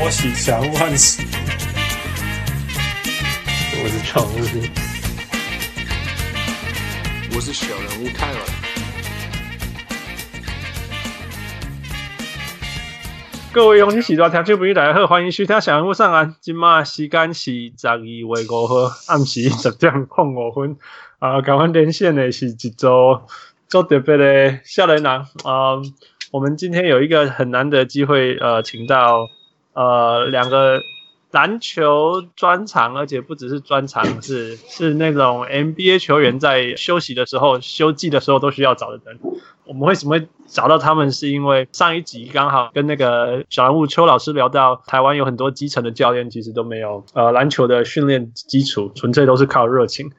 拖起小人物汉斯，我是常务，我是小人物泰文。各位勇士时代听众朋友大家好，欢迎收听小人物上岸。今麦时间是十二月五号暗时十点零五分。啊，赶快连线的是一组做特别的少年郎啊。我们今天有一个很难得机会，呃，请到呃两个篮球专长，而且不只是专长，是是那种 NBA 球员在休息的时候、休季的时候都需要找的人。我们为什么会找到他们？是因为上一集刚好跟那个小人物邱老师聊到，台湾有很多基层的教练其实都没有呃篮球的训练基础，纯粹都是靠热情。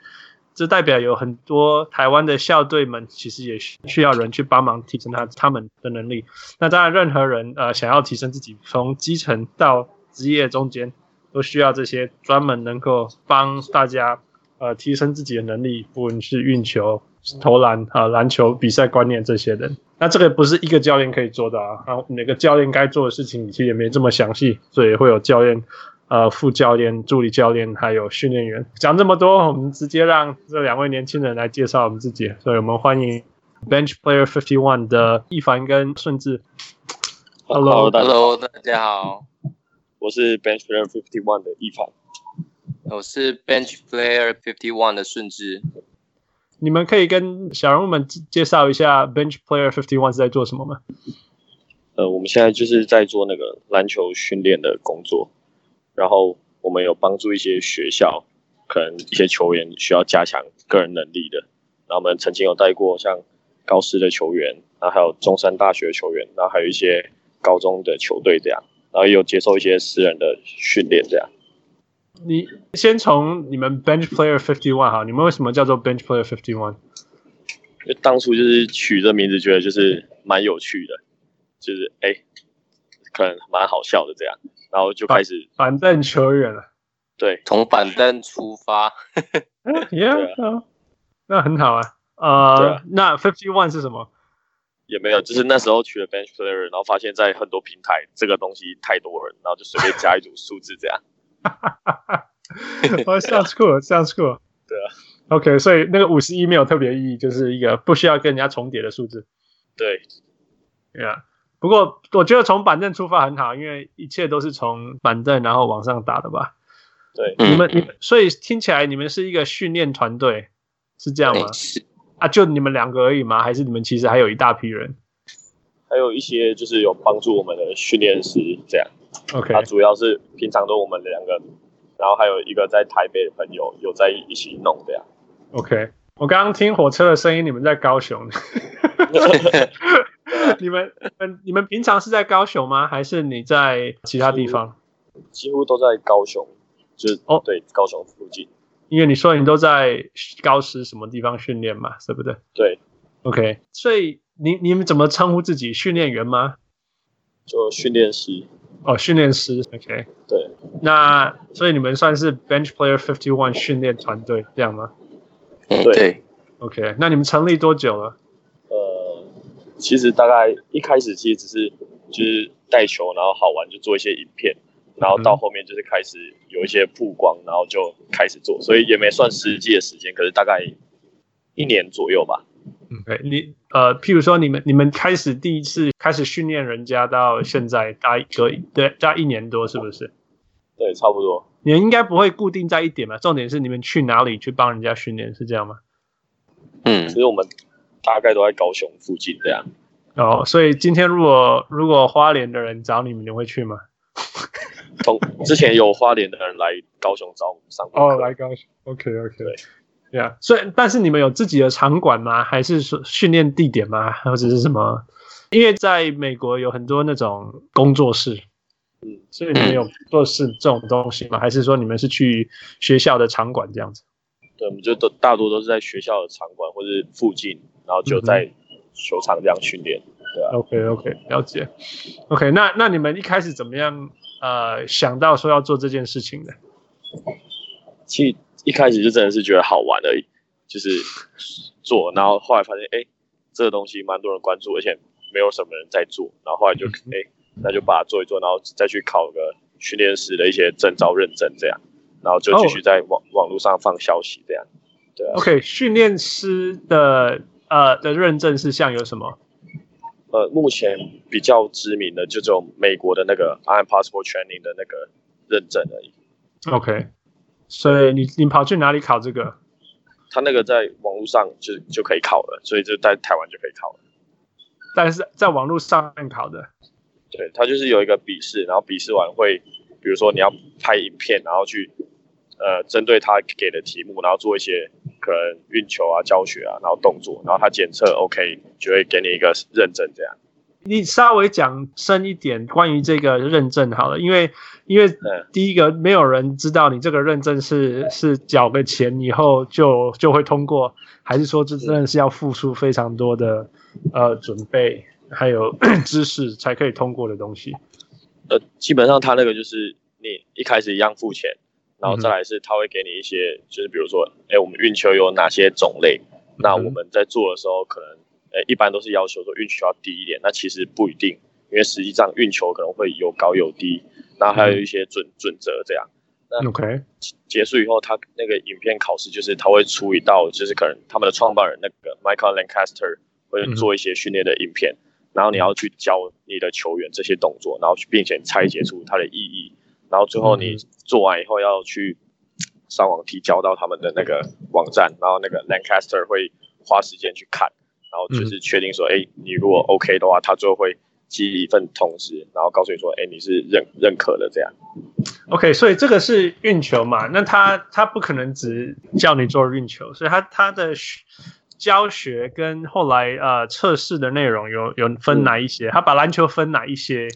这代表有很多台湾的校队们，其实也需要人去帮忙提升他他们的能力。那当然，任何人呃想要提升自己，从基层到职业中间，都需要这些专门能够帮大家呃提升自己的能力，不论是运球、投篮啊、篮球比赛观念这些人。那这个不是一个教练可以做的啊，然后每个教练该做的事情其实也没这么详细，所以会有教练。呃，副教练、助理教练还有训练员，讲这么多，我们直接让这两位年轻人来介绍我们自己。所以我们欢迎 Bench Player Fifty One 的易凡跟顺治。Hello，大家好，大家好，我是 Bench Player Fifty One 的易凡，我是 Bench Player Fifty One 的顺治。你们可以跟小人物们介绍一下 Bench Player Fifty One 是在做什么吗？呃，我们现在就是在做那个篮球训练的工作。然后我们有帮助一些学校，可能一些球员需要加强个人能力的。然后我们曾经有带过像高师的球员，然后还有中山大学的球员，然后还有一些高中的球队这样。然后也有接受一些私人的训练这样。你先从你们 Bench Player Fifty One 哈，你们为什么叫做 Bench Player Fifty One？就当初就是取这名字，觉得就是蛮有趣的，就是哎，可能蛮好笑的这样。然后就开始板凳球员了，对，从板凳出发，Yeah，那很好啊。啊，那 Fifty One 是什么？也没有，就是那时候取了 Bench Player，然后发现在很多平台这个东西太多人，然后就随便加一组数字这样。哦，Sounds cool，Sounds cool。对啊。OK，所以那个五十一没有特别意义，就是一个不需要跟人家重叠的数字。对，Yeah。不过我觉得从板凳出发很好，因为一切都是从板凳然后往上打的吧？对，你们你们，所以听起来你们是一个训练团队，是这样吗？啊，就你们两个而已吗？还是你们其实还有一大批人？还有一些就是有帮助我们的训练师这样。OK，他主要是平常都我们两个，然后还有一个在台北的朋友有在一起弄这样。OK，我刚刚听火车的声音，你们在高雄。你们嗯，你们平常是在高雄吗？还是你在其他地方？几乎都在高雄，就是哦，对，高雄附近。因为你说你都在高师什么地方训练嘛，对不对？对，OK。所以你你们怎么称呼自己？训练员吗？就训练师。哦，训练师。OK。对。那所以你们算是 Bench Player Fifty One 训练团队这样吗？对。OK。那你们成立多久了？呃其实大概一开始其实只是就是带球，然后好玩就做一些影片，然后到后面就是开始有一些曝光，然后就开始做，所以也没算实际的时间，可是大概一年左右吧。嗯，对，你呃，譬如说你们你们开始第一次开始训练人家到现在大概隔对大概一年多是不是？对，差不多。你们应该不会固定在一点吧？重点是你们去哪里去帮人家训练是这样吗？嗯，其实我们。大概都在高雄附近这样。哦，所以今天如果如果花莲的人找你们，你会去吗？从之前有花莲的人来高雄找我们上班。哦，来高雄。OK OK。对呀，所以但是你们有自己的场馆吗？还是说训练地点吗？或者是什么？因为在美国有很多那种工作室，嗯，所以你们有 做事这种东西吗？还是说你们是去学校的场馆这样子？对，我们就都大多都是在学校的场馆或者附近。然后就在球场这样训练，嗯、对啊。OK OK，了解。OK，那那你们一开始怎么样？呃，想到说要做这件事情的？其实一开始就真的是觉得好玩而已，就是做。然后后来发现，哎，这个东西蛮多人关注，而且没有什么人在做。然后后来就，哎、嗯，那就把它做一做，然后再去考个训练师的一些证照认证这样，然后就继续在网、oh. 网络上放消息这样。对啊。OK，训练师的呃的认证是像有什么？呃，目前比较知名的就只有美国的那个 Impossible Training 的那个认证而已。OK，所以你你跑去哪里考这个？他那个在网络上就就可以考了，所以就在台湾就可以考了。但是在网络上面考的，对，他就是有一个笔试，然后笔试完会，比如说你要拍影片，然后去呃针对他给的题目，然后做一些可能运球啊、教学啊，然后动作，然后他检测 OK，就会给你一个认证这样。你稍微讲深一点关于这个认证好了，因为因为第一个没有人知道你这个认证是是缴个钱以后就就会通过，还是说这真的是要付出非常多的呃准备还有 知识才可以通过的东西？呃，基本上他那个就是你一开始一样付钱，然后再来是他会给你一些，就是比如说，哎，我们运球有哪些种类，那我们在做的时候可能。呃，一般都是要求说运球要低一点，那其实不一定，因为实际上运球可能会有高有低，然后还有一些准、嗯、准则这样。那 OK，结束以后，他那个影片考试就是他会出一道，就是可能他们的创办人那个 Michael Lancaster 会做一些训练的影片，嗯、然后你要去教你的球员这些动作，然后去并且拆解出它的意义，然后最后你做完以后要去上网提交到他们的那个网站，然后那个 Lancaster 会花时间去看。然后就是确定说，哎、嗯，你如果 OK 的话，他就会寄一份通知，然后告诉你说，哎，你是认认可的这样。OK，所以这个是运球嘛？那他他不可能只叫你做运球，所以他他的教学跟后来呃测试的内容有有分哪一些？他把篮球分哪一些？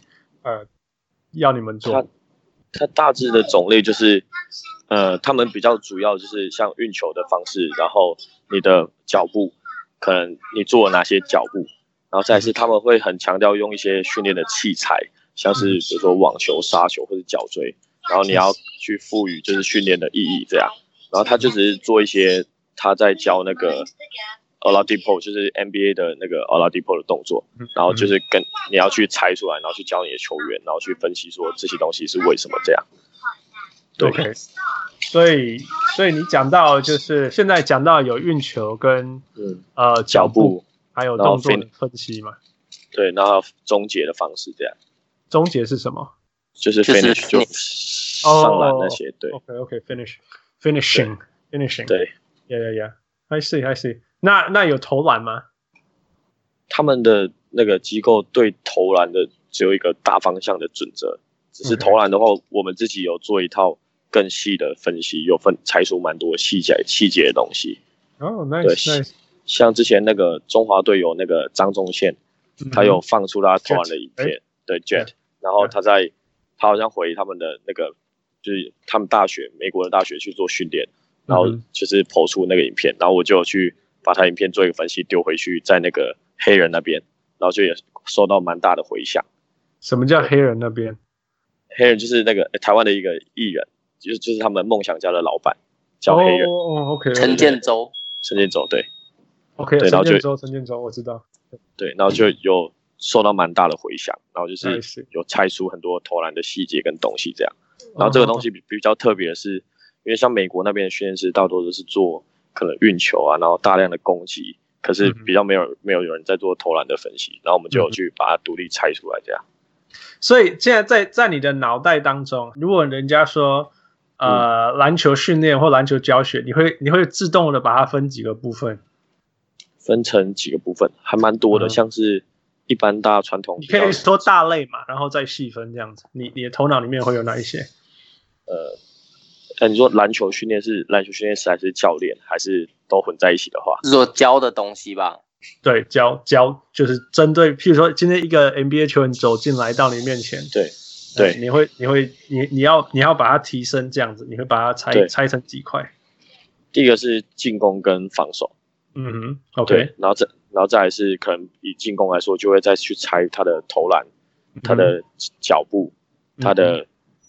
呃，要你们做？他他大致的种类就是，呃，他们比较主要就是像运球的方式，然后你的脚步。可能你做了哪些脚步，然后再是他们会很强调用一些训练的器材，像是比如说网球、杀球或者脚锥，然后你要去赋予就是训练的意义这样，然后他就只是做一些他在教那个 Oladipo 就是 NBA 的那个 Oladipo 的动作，然后就是跟你要去猜出来，然后去教你的球员，然后去分析说这些东西是为什么这样。对。Okay. 所以，所以你讲到就是现在讲到有运球跟嗯呃脚步，还有动作的分析嘛？对，然后终结的方式这样。终结是什么？就是 finish 就上篮那些。对，OK OK，finish，finishing，finishing。对，Yeah Yeah Yeah，I see I see。那那有投篮吗？他们的那个机构对投篮的只有一个大方向的准则，只是投篮的话，我们自己有做一套。更细的分析，有分拆出蛮多细节细节的东西。哦、oh，nice nice。像之前那个中华队有那个张宗宪，mm -hmm. 他有放出他投篮的影片，Jet. 对 Jet，yeah. 然后他在他好像回他们的那个就是他们大学美国的大学去做训练，然后就是 po 出那个影片，mm -hmm. 然后我就去把他影片做一个分析丢回去，在那个黑人那边，然后就也受到蛮大的回响。什么叫黑人那边？黑人就是那个台湾的一个艺人。就是就是他们梦想家的老板叫黑人哦，OK，陈建州，陈建州对，OK，对，然后就陈建州我知道，对，然后就有受到蛮大的回响，然后就是有拆出很多投篮的细节跟东西这样，然后这个东西比比较特别的是，因为像美国那边的训练师大多都是做可能运球啊，然后大量的攻击，可是比较没有没有有人在做投篮的分析，然后我们就有去把它独立拆出来这样，所以现在在在你的脑袋当中，如果人家说。呃，篮球训练或篮球教学，你会你会自动的把它分几个部分？分成几个部分，还蛮多的，嗯、像是一般大家传统。你可以说大类嘛，然后再细分这样子。你你的头脑里面会有哪一些？呃，呃你说篮球训练是篮球训练师还是教练，还是都混在一起的话？是说教的东西吧？对，教教就是针对，譬如说今天一个 NBA 球员走进来到你面前，对。对，你会，你会，你你要，你要把它提升这样子，你会把它拆拆成几块？第一个是进攻跟防守，嗯哼，OK，然后再，然后再来是可能以进攻来说，就会再去拆他的投篮、他的脚步、他的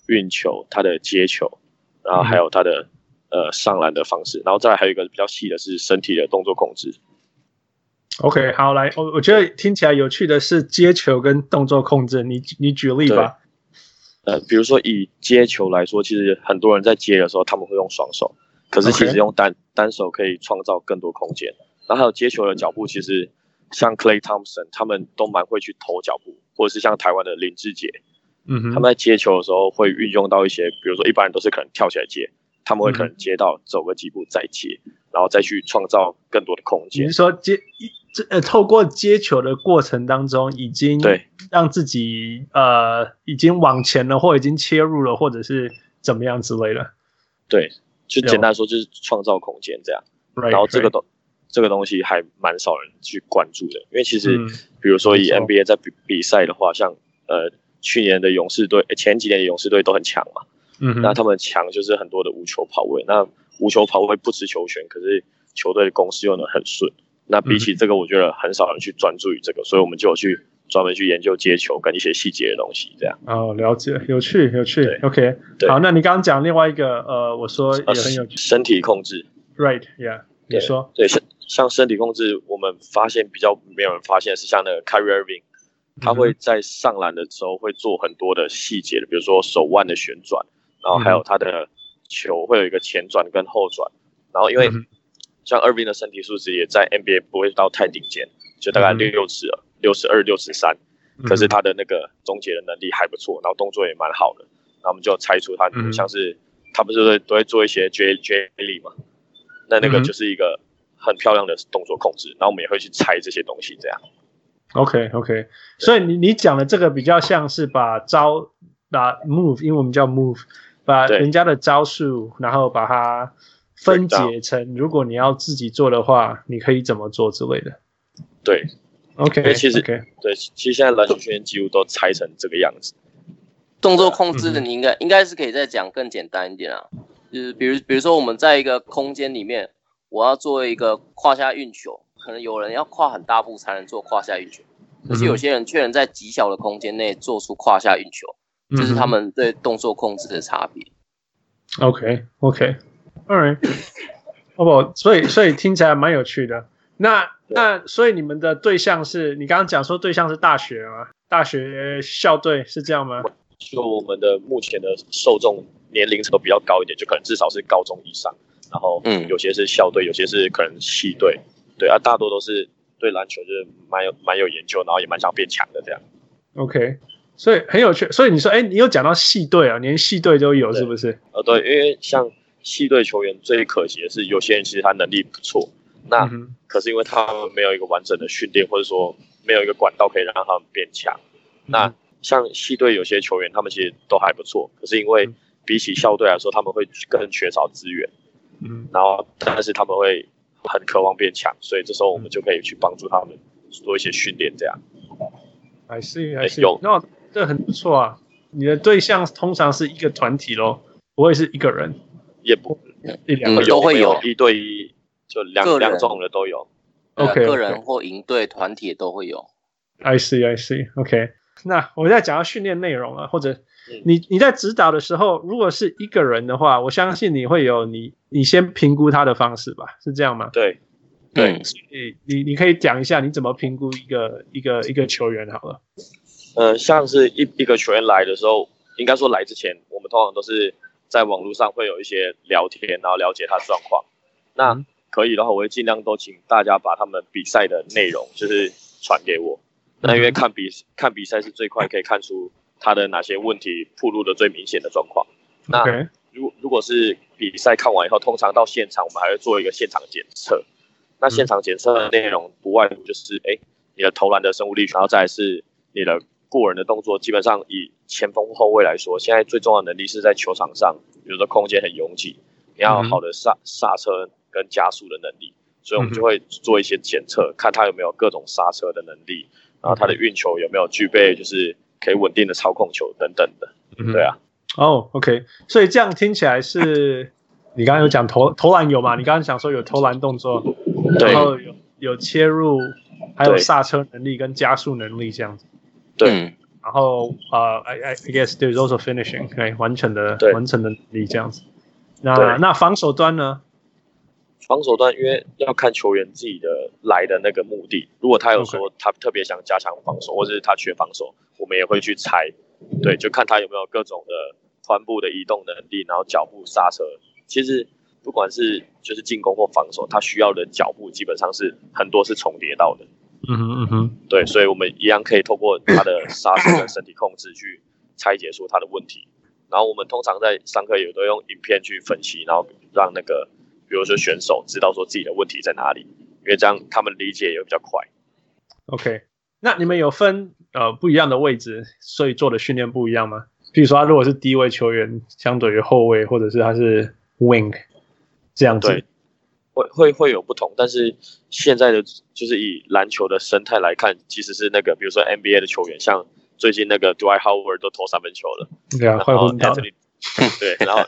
运球、他的接球，然后还有他的呃上篮的方式，然后再来还有一个比较细的是身体的动作控制。OK，好，来，我我觉得听起来有趣的是接球跟动作控制，你你举例吧。呃，比如说以接球来说，其实很多人在接的时候他们会用双手，可是其实用单.单手可以创造更多空间。然后还有接球的脚步，其实像 Clay Thompson 他们都蛮会去投脚步，或者是像台湾的林志杰，嗯哼，他们在接球的时候会运用到一些，比如说一般人都是可能跳起来接，他们会可能接到走个几步再接，然后再去创造更多的空间。你是说接一这呃，透过接球的过程当中，已经对让自己呃已经往前了，或已经切入了，或者是怎么样之类的。对，就简单说就是创造空间这样。Right, 然后这个东.这个东西还蛮少人去关注的，因为其实、嗯、比如说以 NBA 在比比赛的话，像呃去年的勇士队，前几年的勇士队都很强嘛。嗯。那他们强就是很多的无球跑位，那无球跑位不吃球权，可是球队的攻势又能很顺。那比起这个，我觉得很少人去专注于这个，嗯、所以我们就有去专门去研究接球跟一些细节的东西，这样。哦，了解，有趣，有趣。对 OK，对好，那你刚刚讲另外一个，呃，我说也很有趣，呃、身体控制。Right，Yeah，你说。对，像像身体控制，我们发现比较没有人发现是像那个 Kyrie Irving，他会在上篮的时候会做很多的细节的，比如说手腕的旋转，然后还有他的球会有一个前转跟后转，然后因为。嗯像 Irving 的身体素质也在 NBA 不会到太顶尖，就大概六六尺，六十二、六十三。可是他的那个终结的能力还不错，然后动作也蛮好的。然后我们就猜出他像是他不是都会做一些 J J 力嘛？那那个就是一个很漂亮的动作控制。然后我们也会去猜这些东西，这样。OK OK，所以你你讲的这个比较像是把招把 move，因为我们叫 move，把人家的招数，然后把它。分解成，如果你要自己做的话，你可以怎么做之类的。对，OK，其实 okay. 对，其实现在篮球训练几乎都拆成这个样子。动作控制的，你应该、嗯、应该是可以再讲更简单一点啊，就是比如比如说我们在一个空间里面，我要做一个胯下运球，可能有人要跨很大步才能做胯下运球，可是有些人却能在极小的空间内做出胯下运球，这、嗯、是他们对动作控制的差别。OK，OK。Alright，哦不，所以所以听起来蛮有趣的。那那所以你们的对象是你刚刚讲说对象是大学吗？大学校队是这样吗？就我们的目前的受众年龄层比较高一点，就可能至少是高中以上。然后嗯，有些是校队，有些是可能系队。对啊，大多都是对篮球就是蛮有蛮有研究，然后也蛮想变强的这样。OK，所以很有趣。所以你说，哎，你有讲到系队啊，连系队都有是不是？呃，对，因为像。系队球员最可惜的是，有些人其实他能力不错，那、嗯、可是因为他们没有一个完整的训练，或者说没有一个管道可以让他们变强。嗯、那像系队有些球员，他们其实都还不错，可是因为比起校队来说，他们会更缺少资源。嗯，然后但是他们会很渴望变强，所以这时候我们就可以去帮助他们做一些训练，这样。还是还是有，那这很不错啊！你的对象通常是一个团体咯，不会是一个人。也不一两个都会有一对一，就两两种的都有。OK，个人或营队团体都会有。I see, I see. OK，那我们在讲到训练内容啊，或者你你在指导的时候，如果是一个人的话，我相信你会有你你先评估他的方式吧？是这样吗？对对，所以你你可以讲一下你怎么评估一个一个一个球员好了。呃，像是一一个球员来的时候，应该说来之前，我们通常都是。在网络上会有一些聊天，然后了解他的状况。那可以的话，我会尽量都请大家把他们比赛的内容就是传给我。那因为看比看比赛是最快可以看出他的哪些问题暴露的最明显的状况。那如如果是比赛看完以后，通常到现场我们还会做一个现场检测。那现场检测的内容不外乎就是，哎，你的投篮的生物力，然后再来是你的。过人的动作，基本上以前锋后卫来说，现在最重要的能力是在球场上，比如说空间很拥挤，你要好的刹刹车跟加速的能力，所以我们就会做一些检测，看他有没有各种刹车的能力，然后他的运球有没有具备就是可以稳定的操控球等等的，对啊。哦，OK，所以这样听起来是，你刚刚有讲投投篮有吗？你刚刚讲说有投篮动作，然后有有切入，还有刹车能力跟加速能力这样子。对，然后呃，I I guess there's also finishing，可以完成的完成的能力这样子。那那防守端呢？防守端因为要看球员自己的来的那个目的，如果他有说他特别想加强防守，或者是他缺防守，我们也会去猜。对，就看他有没有各种的髋部的移动能力，然后脚步刹车。其实不管是就是进攻或防守，他需要的脚步基本上是很多是重叠到的。嗯哼嗯哼，对，所以我们一样可以透过他的刹车跟身体控制去拆解出他的问题。然后我们通常在上课也都用影片去分析，然后让那个比如说选手知道说自己的问题在哪里，因为这样他们理解也比较快。OK，那你们有分呃不一样的位置，所以做的训练不一样吗？比如说他如果是低位球员，相对于后卫，或者是他是 wing 这样子，对，会会会有不同。但是现在的就是以篮球的生态来看，其实是那个比如说 NBA 的球员，像最近那个 Dwight Howard 都投三分球了，对啊，快昏倒了。对，然后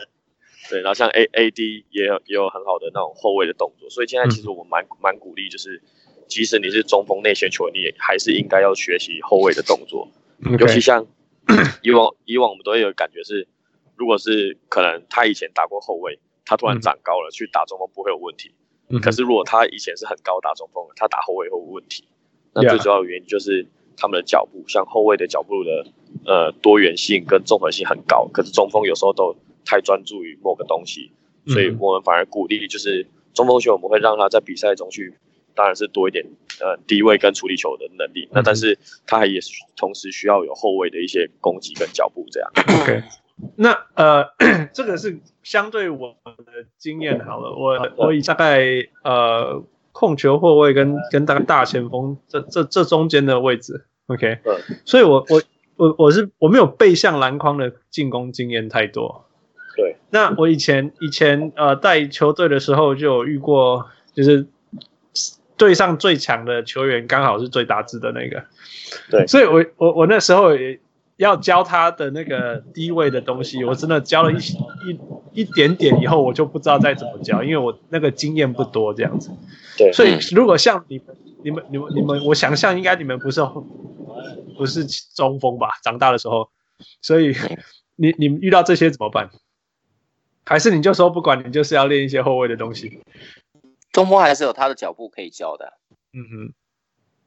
对，然后像 A A D 也有也有很好的那种后卫的动作，所以现在其实我蛮蛮、嗯、鼓励就是。即使你是中锋内线球员，你也还是应该要学习后卫的动作。尤其像 以往以往我们都会有感觉是，如果是可能他以前打过后卫，他突然长高了、嗯、去打中锋不会有问题。嗯、可是如果他以前是很高打中锋，他打后卫会有问题。那最主要的原因就是他们的脚步.像后卫的脚步的呃多元性跟综合性很高，可是中锋有时候都太专注于某个东西，所以我们反而鼓励就是中锋球员，我们会让他在比赛中去。当然是多一点，呃，低位跟处理球的能力。那但是他还也是同时需要有后卫的一些攻击跟脚步这样。OK，那呃，这个是相对我的经验好了。我我以大概呃控球后卫跟跟大大前锋这这这中间的位置，OK，嗯，所以我我我我是我没有背向篮筐的进攻经验太多。对，那我以前以前呃带球队的时候就有遇过，就是。队上最强的球员刚好是最大只的那个，对，所以我我我那时候也要教他的那个低位的东西，我真的教了一一一点点以后，我就不知道再怎么教，因为我那个经验不多这样子。对，所以如果像你们你们你们你们，我想象应该你们不是不是中锋吧？长大的时候，所以你你们遇到这些怎么办？还是你就说不管你就是要练一些后卫的东西？中锋还是有他的脚步可以教的，啊，嗯哼。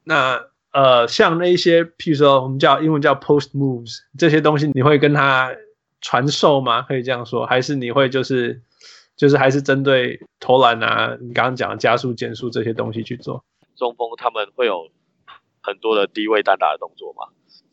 那呃，像那一些，譬如说我们叫英文叫 post moves 这些东西，你会跟他传授吗？可以这样说，还是你会就是就是还是针对投篮啊，你刚刚讲的加速、减速这些东西去做？中锋他们会有很多的低位单打的动作嘛？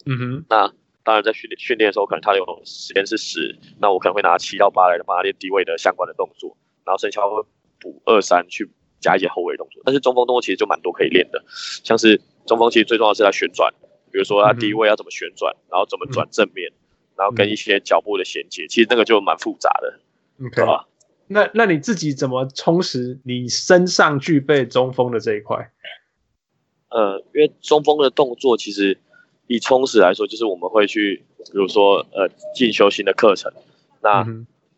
嗯哼。那当然在训练训练的时候，可能他有时间是十，那我可能会拿七到八来帮他练低位的相关的动作，然后剩下会补二三去。加一些后卫动作，但是中锋动作其实就蛮多可以练的，像是中锋其实最重要的是他旋转，比如说他低位要怎么旋转，然后怎么转正面，然后跟一些脚步的衔接，其实那个就蛮复杂的，对吧？那那你自己怎么充实你身上具备中锋的这一块？呃，因为中锋的动作其实以充实来说，就是我们会去，比如说呃进修新的课程，那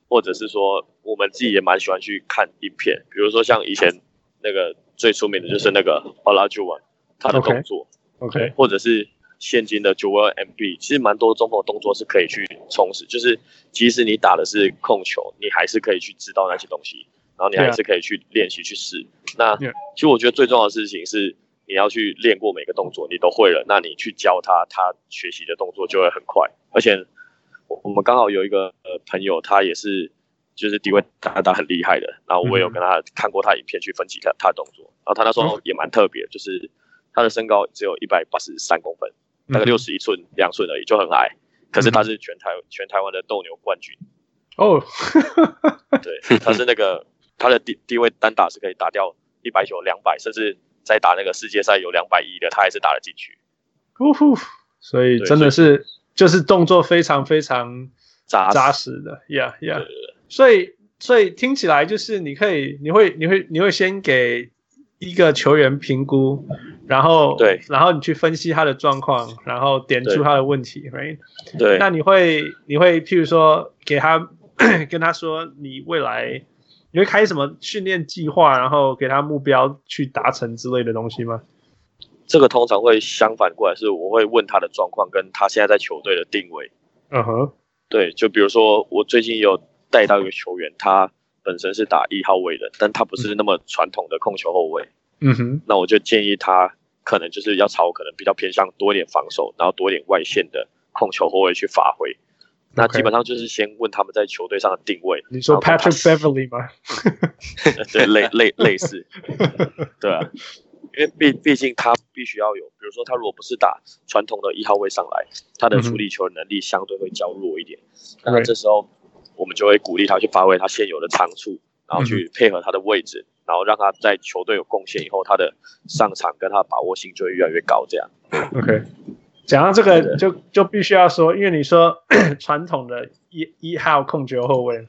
或者是说我们自己也蛮喜欢去看影片，比如说像以前。那个最出名的就是那个 Olajuwon 他的动作，OK，或者是现今的 Embiid，其实蛮多中锋的动作是可以去充实，就是即使你打的是控球，你还是可以去知道那些东西，然后你还是可以去练习去试。那其实我觉得最重要的事情是你要去练过每个动作，你都会了，那你去教他，他学习的动作就会很快。而且我我们刚好有一个呃朋友，他也是。就是低位打打很厉害的，然后我也有跟他看过他影片去分析他他的动作，然后他那时候也蛮特别，就是他的身高只有一百八十三公分，大概六十一寸两寸而已，就很矮。可是他是全台全台湾的斗牛冠军哦，对，他是那个他的低低位单打是可以打掉一百九两百，甚至在打那个世界赛有两百亿的，他还是打得进去。呜呼，所以真的是就是动作非常非常扎扎实的，呀呀。所以，所以听起来就是你可以，你会，你会，你会先给一个球员评估，然后，对，然后你去分析他的状况，然后点出他的问题，right？对。那你会，你会，譬如说，给他 跟他说，你未来你会开什么训练计划，然后给他目标去达成之类的东西吗？这个通常会相反过来，是我会问他的状况，跟他现在在球队的定位。嗯哼、uh-huh。对，就比如说我最近有。带到一个球员，他本身是打一号位的，但他不是那么传统的控球后卫。嗯哼，那我就建议他可能就是要朝可能比较偏向多一点防守，然后多一点外线的控球后卫去发挥。那基本上就是先问他们在球队上的定位。你说 Patrick Beverly 吗？对，类类类似，对啊，因为毕毕竟他必须要有，比如说他如果不是打传统的一号位上来，他的处理球的能力相对会较弱一点。那、嗯、这时候我们就会鼓励他去发挥他现有的长处，然后去配合他的位置，然后让他在球队有贡献以后，他的上场跟他的把握性就会越来越高。这样，OK。讲到这个就就必须要说，因为你说 传统的一一号控球后卫，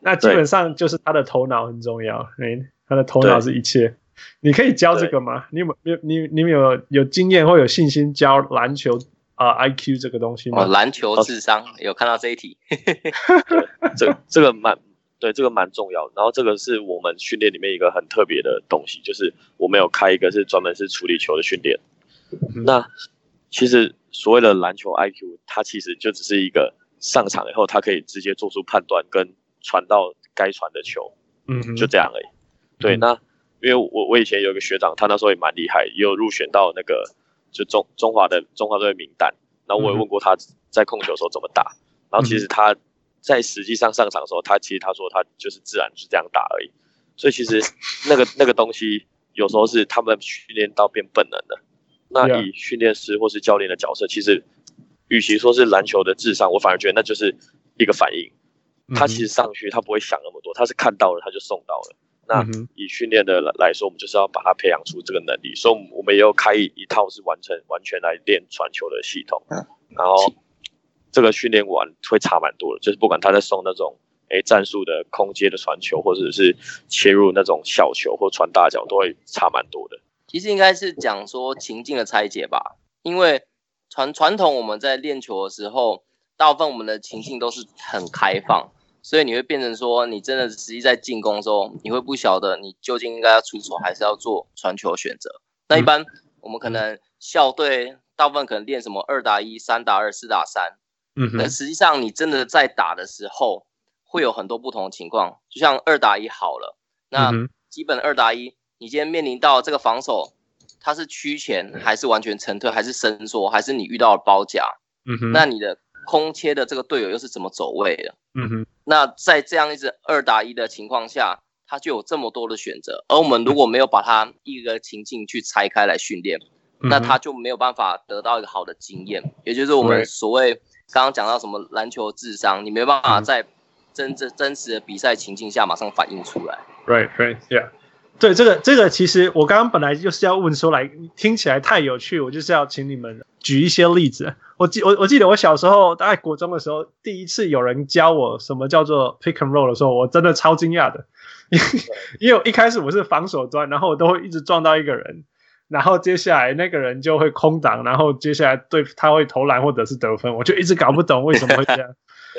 那基本上就是他的头脑很重要，哎，他的头脑是一切。你可以教这个吗？你有没有你你们有有经验或有信心教篮球啊、呃、IQ 这个东西吗？哦，篮球智商有看到这一题，这这个蛮对，这个蛮重要。然后这个是我们训练里面一个很特别的东西，就是我们有开一个是专门是处理球的训练。嗯、那其实。所谓的篮球 IQ，它其实就只是一个上场以后，他可以直接做出判断跟传到该传的球，嗯，就这样而已。对，那因为我我以前有一个学长，他那时候也蛮厉害，也有入选到那个就中中华的中华队的名单。然后我也问过他在控球的时候怎么打，然后其实他在实际上上场的时候，他其实他说他就是自然就是这样打而已。所以其实那个那个东西有时候是他们训练到变笨能的。那以训练师或是教练的角色，其实，与其说是篮球的智商，我反而觉得那就是一个反应。他其实上去，他不会想那么多，他是看到了他就送到了。那以训练的来说，我们就是要把他培养出这个能力，所以我们也有开一一套是完成完全来练传球的系统。然后这个训练完会差蛮多的，就是不管他在送那种诶战术的空接的传球，或者是切入那种小球或传大脚，都会差蛮多的。其实应该是讲说情境的拆解吧，因为传传统我们在练球的时候，大部分我们的情境都是很开放，所以你会变成说，你真的实际在进攻的时候，你会不晓得你究竟应该要出手还是要做传球选择。那一般我们可能校队大部分可能练什么二打一、三打二、四打三，嗯，但实际上你真的在打的时候，会有很多不同的情况，就像二打一好了，那基本二打一。你今天面临到这个防守，他是趋前还是完全沉退，还是伸缩，还是你遇到了包夹？嗯哼。那你的空切的这个队友又是怎么走位的？嗯哼。那在这样一支二打一的情况下，他就有这么多的选择。而我们如果没有把他一个情境去拆开来训练，嗯，那他就没有办法得到一个好的经验。也就是我们所谓刚刚讲到什么篮球智商，你没办法在真正真实的比赛情境下马上反应出来。Right, right, yeah. 对这个这个，其实我刚刚本来就是要问说，来听起来太有趣，我就是要请你们举一些例子。我记我我记得我小时候大概国中的时候，第一次有人教我什么叫做 pick and roll 的时候，我真的超惊讶的，因为因为一开始我是防守端，然后我都会一直撞到一个人，然后接下来那个人就会空档，然后接下来对他会投篮或者是得分，我就一直搞不懂为什么会这样。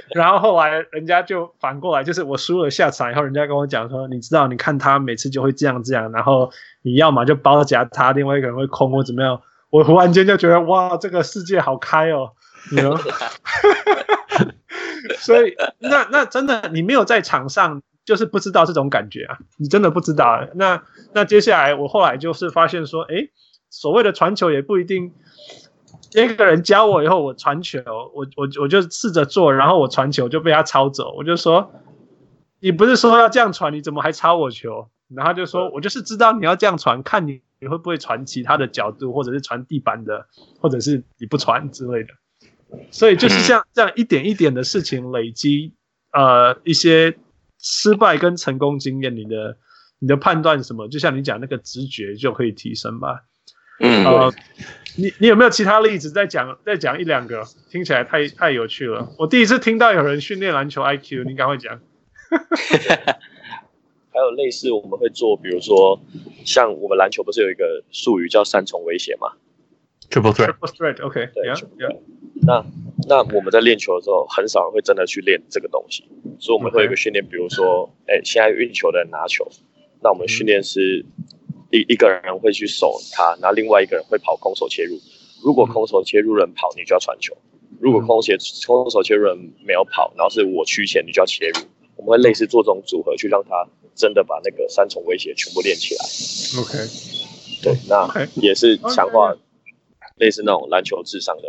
然后后来人家就反过来，就是我输了下场以后，人家跟我讲说，你知道，你看他每次就会这样这样，然后你要么就包夹他，另外一个人会空或怎么样。我忽然间就觉得，哇，这个世界好开哦，你知道吗？所以那那真的，你没有在场上，就是不知道这种感觉啊，你真的不知道。那那接下来我后来就是发现说，诶，所谓的传球也不一定。那个人教我以后，我传球，我我我就试着做，然后我传球就被他抄走。我就说，你不是说要这样传，你怎么还抄我球？然后他就说，我就是知道你要这样传，看你你会不会传其他的角度，或者是传地板的，或者是你不传之类的。所以就是像这样一点一点的事情累积，呃，一些失败跟成功经验，你的你的判断什么，就像你讲那个直觉就可以提升吧。嗯，呃，你你有没有其他例子？再讲再讲一两个，听起来太太有趣了。我第一次听到有人训练篮球 IQ，你赶快讲。还有类似我们会做，比如说像我们篮球不是有一个术语叫三重威胁吗？Triple threat，Triple threat，OK，对，yeah, yeah. 那那我们在练球的时候，很少人会真的去练这个东西，所以我们会有一个训练，比如说，哎、欸，现在运球的人拿球，那我们训练师。一一个人会去守他，然后另外一个人会跑空手切入。如果空手切入人跑，你就要传球；如果空切空手切入人没有跑，然后是我趋前，你就要切入。我们会类似做这种组合，去让他真的把那个三重威胁全部练起来。OK，对，那也是强化类似那种篮球智商的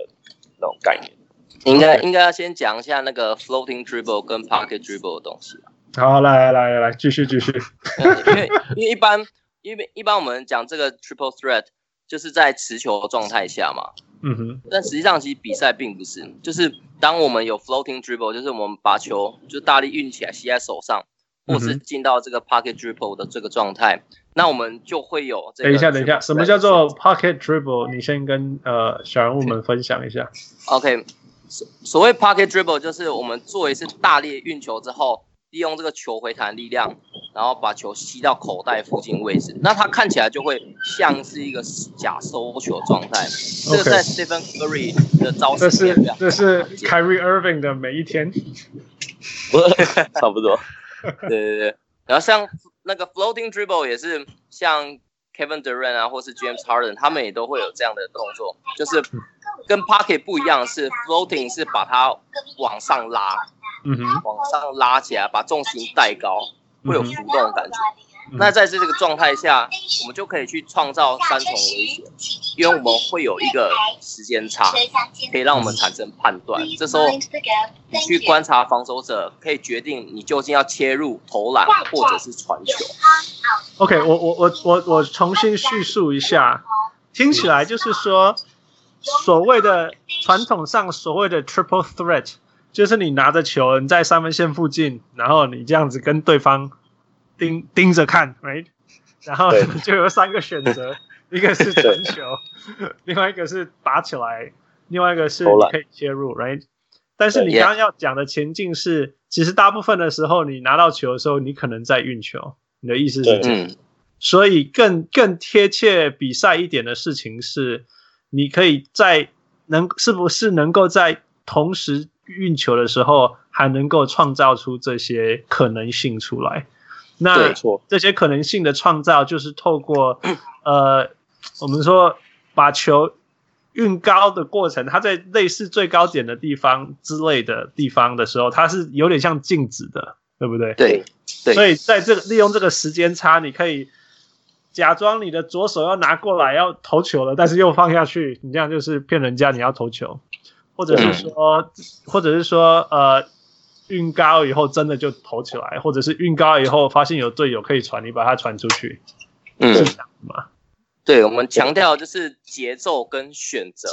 那种概念。应该应该要先讲一下那个 floating dribble 跟 pocket dribble 的东西。好，来来来来，继续继续。因为因为一般因为一般我们讲这个 triple threat 就是在持球状态下嘛。嗯哼。但实际上其实比赛并不是，就是当我们有 floating dribble，就是我们把球就大力运起来吸在手上，或是进到这个 pocket dribble 的这个状态，嗯、那我们就会有这个。等一下，等一下，什么叫做 pocket dribble？你先跟呃小人物们分享一下。OK，所所谓 pocket dribble 就是我们做一次大力运球之后。利用这个球回弹力量，然后把球吸到口袋附近位置，那它看起来就会像是一个假收球状态。这个在 Stephen Curry 的招式这是这是 Kyrie Irving 的每一天，差不多。对对对，然后像那个 Floating Dribble 也是像 Kevin Durant 啊，或是 James Harden，他们也都会有这样的动作，就是跟 Pocket 不一样，是 Floating 是把它往上拉。嗯哼，往上拉起来，把重心带高，会有浮动的感觉。嗯、那在这个状态下，我们就可以去创造三重威胁，因为我们会有一个时间差，可以让我们产生判断。这时候，你去观察防守者，可以决定你究竟要切入投篮或者是传球。OK，我我我我我重新叙述一下，听起来就是说，所谓的传统上所谓的 triple threat。就是你拿着球，你在三分线附近，然后你这样子跟对方盯盯着看，right？然后 就有三个选择，一个是传球，另外一个是打起来，另外一个是你可以切入，right？但是你刚刚要讲的前进是，其实大部分的时候你拿到球的时候，你可能在运球，你的意思是这样？所以更更贴切比赛一点的事情是，你可以在能是不是能够在同时。运球的时候还能够创造出这些可能性出来，那这些可能性的创造就是透过 呃，我们说把球运高的过程，它在类似最高点的地方之类的地方的时候，它是有点像静止的，对不对？对，对。所以在这个利用这个时间差，你可以假装你的左手要拿过来要投球了，但是又放下去，你这样就是骗人家你要投球。或者是说，或者是说，呃，运高以后真的就投起来，或者是运高以后发现有队友可以传，你把它传出去，嗯，是这样吗？对，我们强调就是节奏跟选择。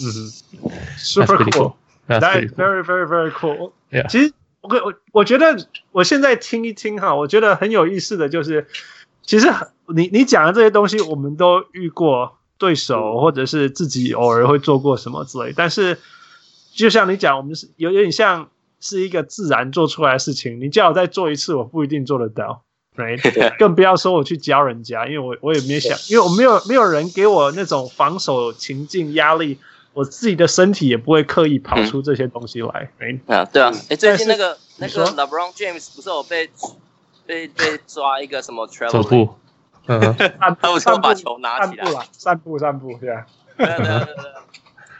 嗯哼，super cool，that is very very very cool。Yeah. 其实我我我觉得我现在听一听哈，我觉得很有意思的就是，其实你你讲的这些东西我们都遇过对手，或者是自己偶尔会做过什么之类，但是。就像你讲，我们是有有点像是一个自然做出来的事情。你叫我再做一次，我不一定做得到，right？更不要说我去教人家，因为我我也没想，因为我没有没有人给我那种防守情境压力，我自己的身体也不会刻意跑出这些东西来，right？啊，对啊，哎，最近那个那个 LeBron James 不是我被被被抓一个什么 travel？走步，嗯，他说把球拿起来，散步散步，对啊，对对对对。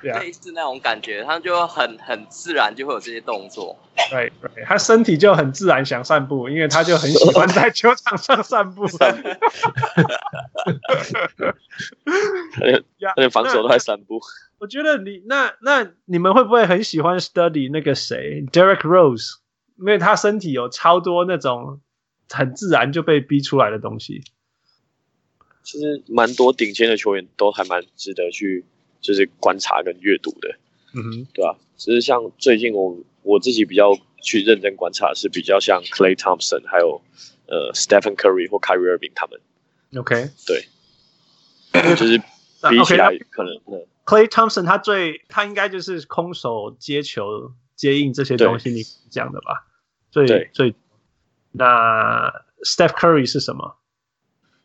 类似那种感觉，他就很很自然就会有这些动作。对对，他身体就很自然想散步，因为他就很喜欢在球场上散步。哈哈哈哈哈！而且防守都在散步。我觉得你那那你们会不会很喜欢 study 那个谁 Derrick Rose？因为他身体有超多那种很自然就被逼出来的东西。其实蛮多顶尖的球员都还蛮值得去。就是观察跟阅读的，嗯哼，对吧？其实像最近我我自己比较去认真观察，是比较像 Clay Thompson，还有呃 Stephen Curry 或 Kyrie Irving 他们。OK，对，就是比起来可能 Klay Thompson 他最他应该就是空手接球接应这些东西，你讲的吧？最最那 Steph Curry 是什么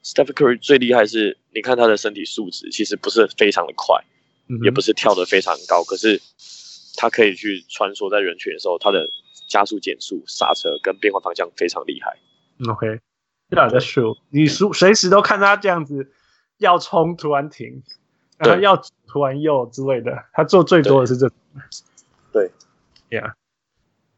？Steph Curry 最厉害是，你看他的身体素质其实不是非常的快。也不是跳得非常高，可是他可以去穿梭在人群的时候，他的加速、减速、刹车跟变换方向非常厉害。OK，Yeah，that's true。你随随时都看他这样子，要冲突然停，然后要突然右之类的，他做最多的是这种。对，Yeah。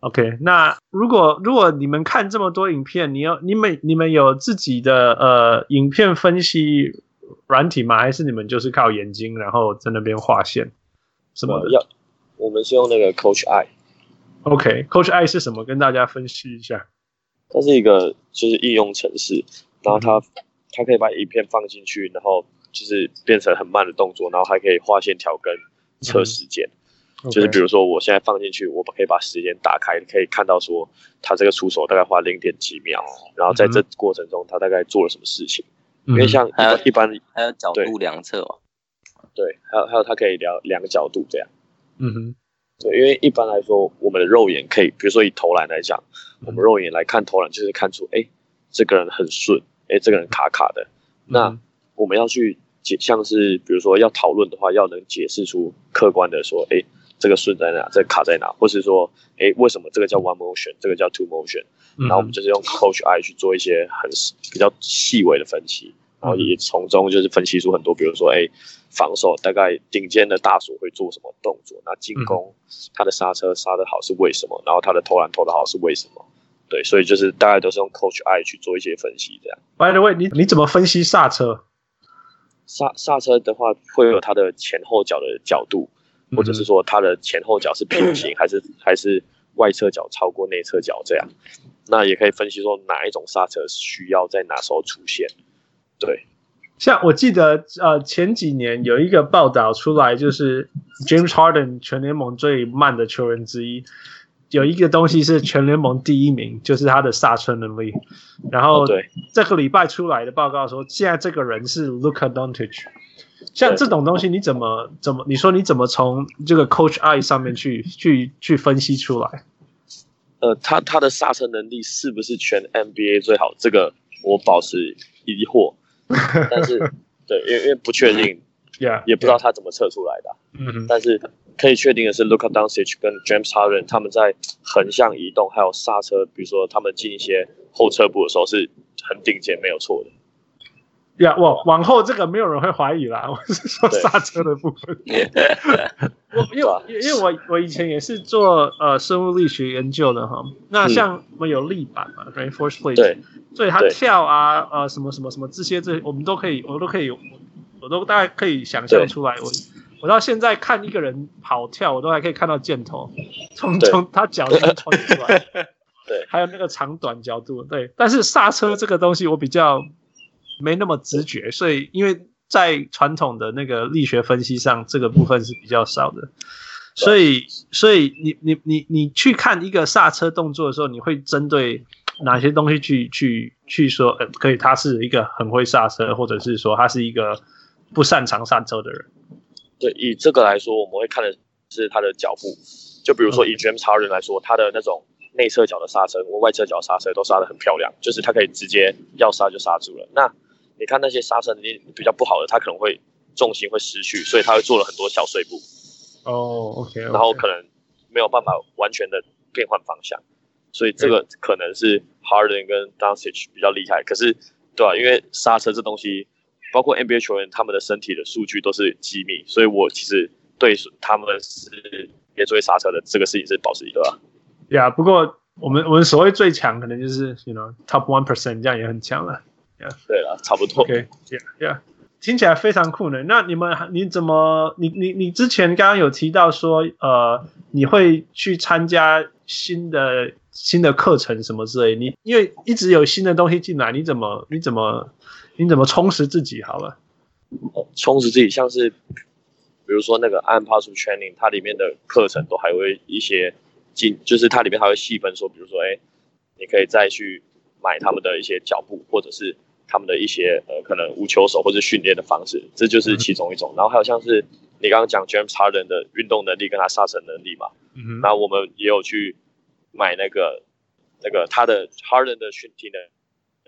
OK，那如果如果你们看这么多影片，你要你们你们有自己的呃影片分析？软体吗？还是你们就是靠眼睛，然后在那边画线什么的？要我们是用那个 Coach I。OK，Coach I 是什么？跟大家分析一下。它是一个就是应用程式，然后它它可以把影片放进去，然后就是变成很慢的动作，然后还可以画线条跟测时间。嗯 Okay. 就是比如说，我现在放进去，我可以把时间打开，可以看到说它这个出手大概花零点几秒，然后在这过程中它大概做了什么事情。嗯、因为像还有一般还有角度量测嘛，对，还有还有它可以量两个角度这样。嗯哼，对，因为一般来说，我们的肉眼可以，比如说以投篮来讲，我们肉眼来看投篮就是看出，哎，这个人很顺，哎，这个人卡卡的。嗯、那我们要去解，像是比如说要讨论的话，要能解释出客观的说，哎。这个顺在哪？这个卡在哪？或是说，哎，为什么这个叫 one motion，这个叫 two motion？、嗯、然后我们就是用 Coach I 去做一些很比较细微的分析，然后也从中就是分析出很多，比如说，哎，防守大概顶尖的大锁会做什么动作？那进攻他的刹车刹得好是为什么？然后他的投篮投得好是为什么？对，所以就是大概都是用 Coach I 去做一些分析，这样。By the way，你你怎么分析刹车？刹刹车的话，会有它的前后脚的角度。或者是说它的前后脚是平 行，还是还是外侧脚超过内侧脚这样？那也可以分析说哪一种刹车需要在哪时候出现。对，像我记得呃前几年有一个报道出来，就是 James Harden 全联盟最慢的球员之一，有一个东西是全联盟第一名，就是他的刹车能力。然后对这个礼拜出来的报告说，现在这个人是 Luka Doncic。像这种东西，你怎么怎么？你说你怎么从这个 Coach I 上面去去去分析出来？呃，他他的刹车能力是不是全 NBA 最好？这个我保持疑惑。但是，对，因为因为不确定，yeah, 也不知道他怎么测出来的。嗯.但是可以确定的是，Luka Doncic 跟 James Harden 他们在横向移动还有刹车，比如说他们进一些后撤步的时候是很顶尖，没有错的。呀，我往后这个没有人会怀疑啦。我是说刹车的部分。我因为因为我我以前也是做呃生物力学研究的哈。那像我们有立板嘛，reinforced plate，对，所以它跳啊呃什么什么什么这些这些我们都可以，我都可以，我都大概可以想象出来。我我到现在看一个人跑跳，我都还可以看到箭头从从他脚上穿出来。对，还有那个长短角度，对。但是刹车这个东西，我比较。没那么直觉，所以因为在传统的那个力学分析上，这个部分是比较少的，所以所以你你你你去看一个刹车动作的时候，你会针对哪些东西去去去说，呃，可以他是一个很会刹车，或者是说他是一个不擅长刹车的人。对，以这个来说，我们会看的是他的脚步，就比如说以 James Harden 来说，他的那种内侧脚的刹车或外侧脚刹车都刹得很漂亮，就是他可以直接要刹就刹住了。那你看那些刹车能力比较不好的，他可能会重心会失去，所以他会做了很多小碎步。哦、oh,，OK，然后可能没有办法完全的变换方向，所以这个可能是 Harden 跟 Doncic 比较厉害。可是，对吧、啊？因为刹车这东西，包括 NBA 球员他们的身体的数据都是机密，所以我其实对他们是也做刹车的这个事情是保持一个。呀、yeah,，不过我们我们所谓最强，可能就是 you know top one percent，这样也很强了。Yeah, 对了，差不多。OK，Yeah，Yeah，听起来非常酷呢。那你们你怎么你你你之前刚刚有提到说，呃，你会去参加新的新的课程什么之类？你因为一直有新的东西进来，你怎么你怎么你怎么充实自己？好了，充实自己，像是比如说那个 Possible Training，它里面的课程都还会一些进，就是它里面还会细分说，比如说，哎，你可以再去买他们的一些脚步，或者是。他们的一些呃，可能无球手或者训练的方式，这就是其中一种。嗯、然后还有像是你刚刚讲 James Harden 的运动能力跟他杀神能力嘛，嗯，那我们也有去买那个那个他的 Harden 的训体能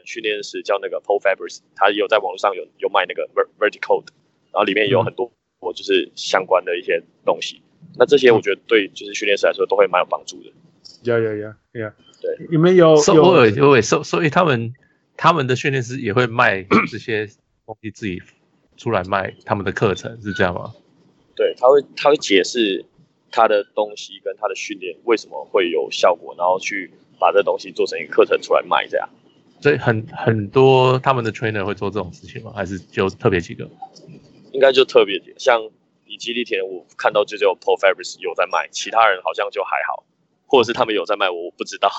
训练师叫那个 Paul Fabris，他也有在网络上有有卖那个 Vertical 的然后里面有很多我就是相关的一些东西。嗯、那这些我觉得对就是训练师来说都会蛮有帮助的。有有有有，对，你们有有有所所以他们。他们的训练师也会卖 这些东西，自己出来卖他们的课程是这样吗？对，他会他会解释他的东西跟他的训练为什么会有效果，然后去把这东西做成一个课程出来卖，这样。所以很很多他们的 trainer 会做这种事情吗？还是就特别几个？应该就特别几个，像以基地田我看到就只有 Paul Fabris 有在卖，其他人好像就还好，或者是他们有在卖，我我不知道。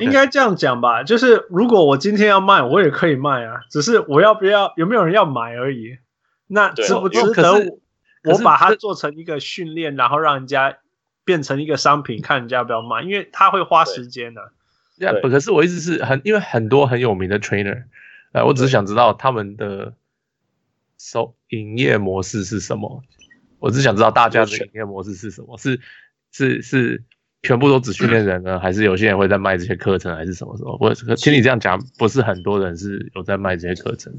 应该这样讲吧，就是如果我今天要卖，我也可以卖啊，只是我要不要有没有人要买而已。那值不值得我，我把它做成一个训练，然后让人家变成一个商品，看人家要不要卖，因为他会花时间的、啊。Yeah, 不可是我一直是很，因为很多很有名的 trainer，呃，我只是想知道他们的收营业模式是什么。我只想知道大家的营业模式是什么？是是是全部都只训练人呢，还是有些人会在卖这些课程，还是什么什么？我听你这样讲，不是很多人是有在卖这些课程。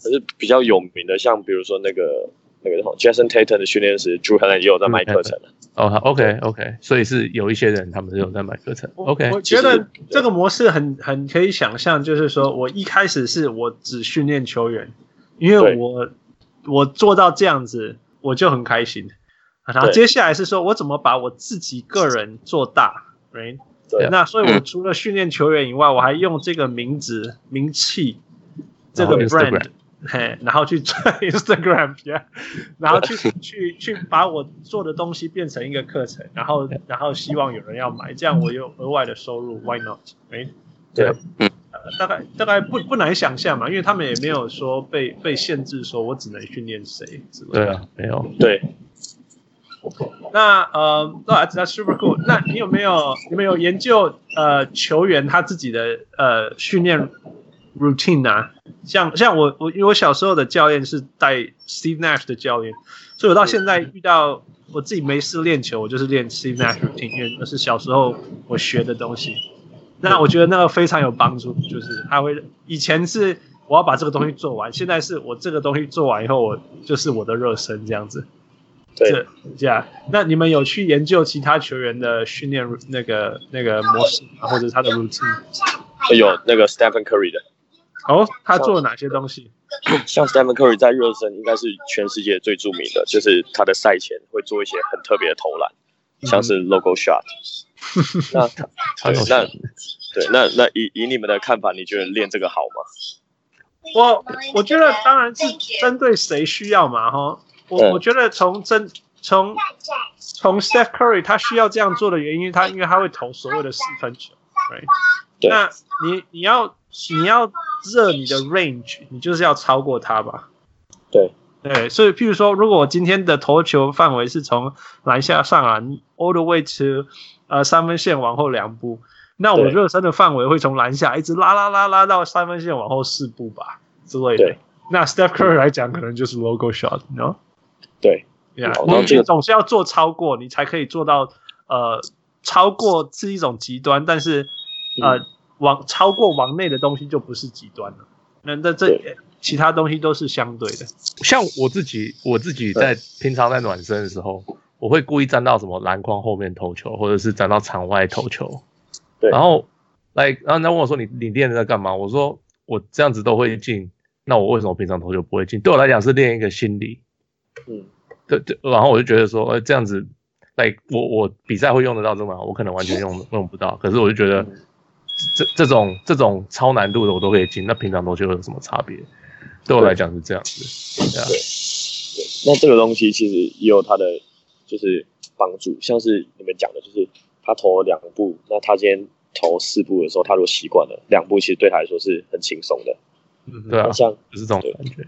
可是比较有名的，像比如说那个那个什么 Jason Tatum 的训练师 Drew Hanlen 也有在卖课程的。哦，OK OK，所以是有一些人他们是有在卖课程。OK，我觉得这个模式很很可以想象，就是说我一开始是我只训练球员，因为我我做到这样子我就很开心。然后接下来是说我怎么把我自己个人做大，right？对。那所以我除了训练球员以外，我还用这个名字名气这个 brand。嘿，然后去做 Instagram，yeah, 然后去去去把我做的东西变成一个课程，然后然后希望有人要买，这样我有额外的收入，Why not？哎，对，呃，大概大概不不难想象嘛，因为他们也没有说被被限制，说我只能训练谁之类的。对啊，没有。对。那呃，那 that's super cool。那你有没有有没有研究呃球员他自己的呃训练？routine 啊，像像我我因为我小时候的教练是带 Steve Nash 的教练，所以我到现在遇到我自己没事练球，我就是练 Steve Nash routine，因为那是小时候我学的东西。那我觉得那个非常有帮助，就是他会以前是我要把这个东西做完，现在是我这个东西做完以后，我就是我的热身这样子。对，这样。那你们有去研究其他球员的训练那个那个模式，或者他的 routine？有那个 Stephen Curry 的。哦，他做了哪些东西？像 Stephen Curry 在热身应该是全世界最著名的，就是他的赛前会做一些很特别的投篮，嗯、像是 logo shot。那 对，那对，那那以以你们的看法，你觉得练这个好吗？我我觉得当然是针对谁需要嘛，哈。我我觉得从真从从 Steph Curry 他需要这样做的原因，他因为他会投所谓的四分球，right？对。那你你要你要。热你的 range，你就是要超过他吧？对对，所以譬如说，如果我今天的投球范围是从篮下上篮，all the way to 呃三分线往后两步，那我热身的范围会从篮下一直拉拉拉拉到三分线往后四步吧之类的。那 Steph Curry 来讲，可能就是 logo shot，no？对，你总是要做超过，你才可以做到呃超过是一种极端，但是呃。嗯往超过往内的东西就不是极端了，那那这其他东西都是相对的。像我自己，我自己在平常在暖身的时候，我会故意站到什么篮筐后面投球，或者是站到场外投球。对，然后来，然后人家问我说：“你你练的在干嘛？”我说：“我这样子都会进，那我为什么平常投球不会进？”对我来讲是练一个心理。嗯，对对，然后我就觉得说：“呃，这样子，来我我比赛会用得到这么好，我可能完全用用不到。”可是我就觉得。这这种这种超难度的我都可以进，那平常投球有什么差别？对我来讲是这样子。对，对，那这个东西其实也有它的就是帮助，像是你们讲的，就是他投了两步，那他今天投四步的时候，他如果习惯了两步，其实对他来说是很轻松的。嗯，对啊，像是这种感觉。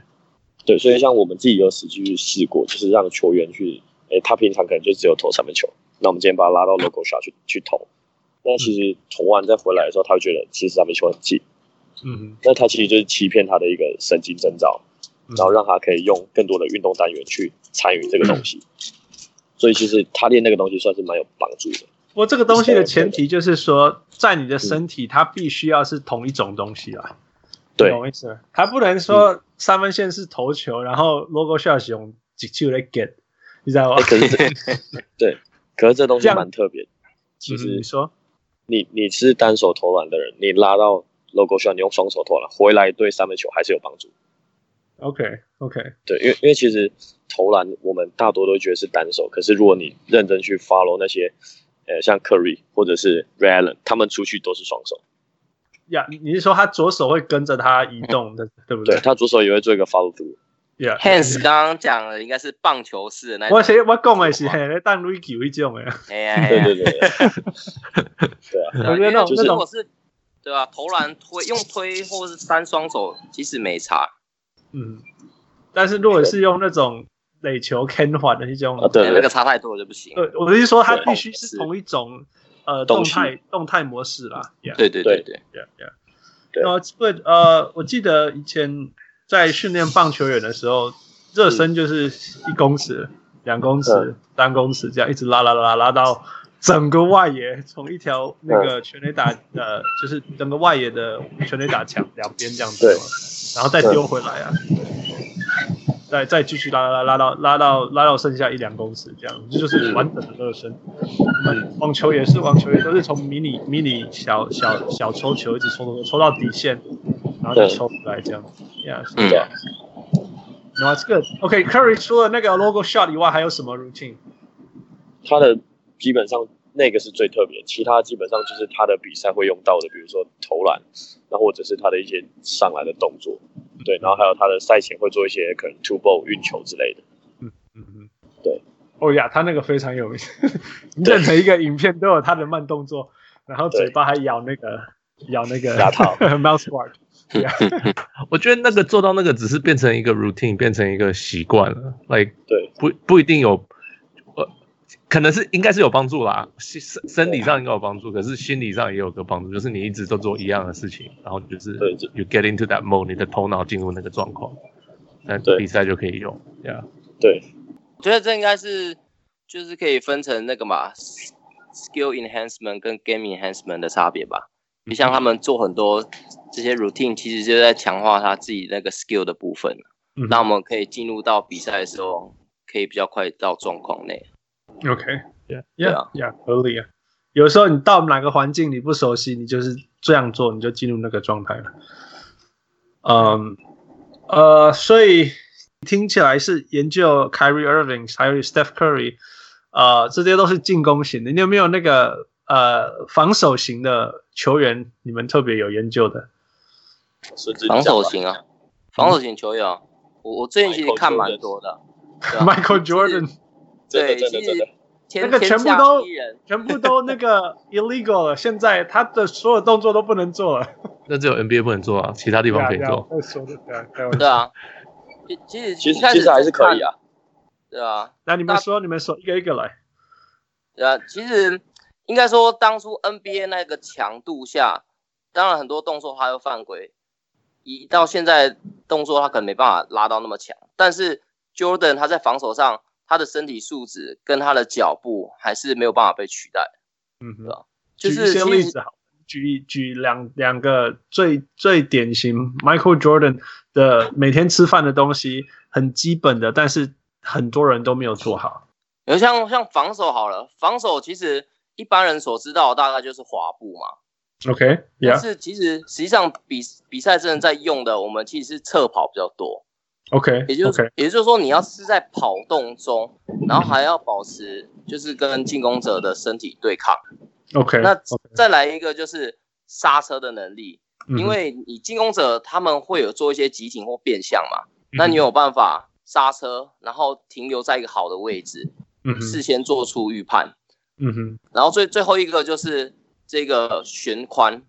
对，所以像我们自己有实际去试过，就是让球员去，诶，他平常可能就只有投三分球，那我们今天把他拉到 logo shot 去去投。那其实投完再回来的时候，他会觉得其实三分球很近，嗯，那他其实就是欺骗他的一个神经征兆，然后让他可以用更多的运动单元去参与这个东西，所以其实他练那个东西算是蛮有帮助的。不过这个东西的前提就是说，在你的身体，它必须要是同一种东西啊，对，懂意思？还不能说三分线是投球，然后 logo shot 是用击球来 get，你知道吗？可是，对，可是这东西蛮特别的，其实你说。你你是单手投篮的人，你拉到 logo shot，你用双手投篮回来，对三分球还是有帮助。OK OK，对，因为因为其实投篮我们大多都觉得是单手，可是如果你认真去 follow 那些，呃，像 Curry 或者是 Ray Allen，他们出去都是双手。呀，你你是说他左手会跟着他移动的，对不对？对，他左手也会做一个 follow through。Yeah, Hands 刚刚讲的应该是棒球式的那种。我谁我讲的是嘿，当 Ricky 一种的。哎呀，对对对，对啊，我觉得那种如果是对啊，投篮推用推或是三双手，其实没差。嗯，但是如果是用那种垒球 can 环的那种，对那个差太多了就不行。对，我的意思说他必须是同一种呃动态动态模式啦。对对对对，Yeah Yeah。呃，对，呃，我记得以前。在训练棒球员的时候，热身就是一公尺、两公尺、三公尺这样一直拉拉拉拉到整个外野，从一条那个全垒打呃，就是整个外野的全垒打墙两边这样子，然后再丢回来啊，再再继续拉拉拉到拉到拉到剩下一两公尺这样，这就是完整的热身。网球也是，网球也都是从迷你迷你小小小抽球一直抽抽抽到底线。然后再抽出来这样，Yeah，是这样。No, it's good. OK, Curry 除了那个 logo shot 以外，还有什么 routine？他的基本上那个是最特别，其他基本上就是他的比赛会用到的，比如说投篮，然后或者是他的一些上来的动作，对，然后还有他的赛前会做一些可能 two ball 运球之类的。嗯嗯嗯，对。哦呀，他那个非常有名，任何一个影片都有他的慢动作，然后嘴巴还咬那个 咬那个牙套 mouse guard。我觉得那个做到那个只是变成一个 routine，变成一个习惯了。Like 对，不不一定有，呃，可能是应该是有帮助啦，身生理上应该有帮助，可是心理上也有个帮助，就是你一直都做一样的事情，然后就是 you get into that mode，你的头脑进入那个状况，那比赛就可以用。对啊，对，我觉得这应该是就是可以分成那个嘛，skill enhancement 跟 game enhancement 的差别吧。你像他们做很多这些 routine，其实就在强化他自己那个 skill 的部分。嗯，那我们可以进入到比赛的时候，可以比较快到状况内。OK，Yeah，Yeah，Yeah，合理啊。有时候你到哪个环境你不熟悉，你就是这样做，你就进入那个状态了。嗯，呃，所以听起来是研究 Kyrie Irving 还有 Steph Curry，呃，这些都是进攻型的。你有没有那个？呃，防守型的球员，你们特别有研究的？防守型啊，防守型球员啊，我我最近其实看蛮多的。Michael Jordan，对，其实那个全部都全部都那个 illegal 了，现在他的所有动作都不能做了。那只有 NBA 不能做啊，其他地方可以做。对啊，其实其实其实还是可以啊。对啊，那你们说，你们说，一个一个来。对啊，其实。应该说，当初 NBA 那个强度下，当然很多动作他又犯规，一到现在动作他可能没办法拉到那么强。但是 Jordan 他在防守上，他的身体素质跟他的脚步还是没有办法被取代。嗯，是吧？就是举一些例子好，举举两两个最最典型 Michael Jordan 的每天吃饭的东西，很基本的，但是很多人都没有做好。有像像防守好了，防守其实。一般人所知道的大概就是滑步嘛，OK，、yeah. 但是其实实际上比比赛真的在用的，我们其实是侧跑比较多，OK，也就是、okay. 也就是说你要是在跑动中，然后还要保持就是跟进攻者的身体对抗，OK，那再来一个就是刹车的能力.因为你进攻者他们会有做一些急停或变向嘛，嗯、那你有办法刹车，然后停留在一个好的位置，嗯，事先做出预判。嗯哼，然后最最后一个就是这个旋髋，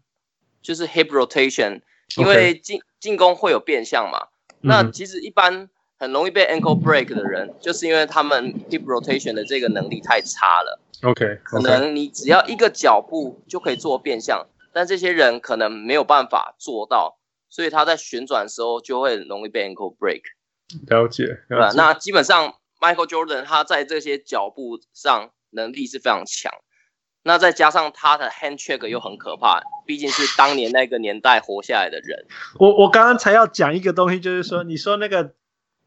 就是 hip rotation，因为进进攻会有变向嘛。那其实一般很容易被 ankle break 的人，就是因为他们 hip rotation 的这个能力太差了。OK，可能你只要一个脚步就可以做变向，但这些人可能没有办法做到，所以他在旋转的时候就会容易被 ankle break。了解，了解，对吧？那基本上 Michael Jordan 他在这些脚步上。能力是非常强，那再加上他的 hand check 又很可怕，毕竟是当年那个年代活下来的人。我我刚刚才要讲一个东西，就是说，你说那个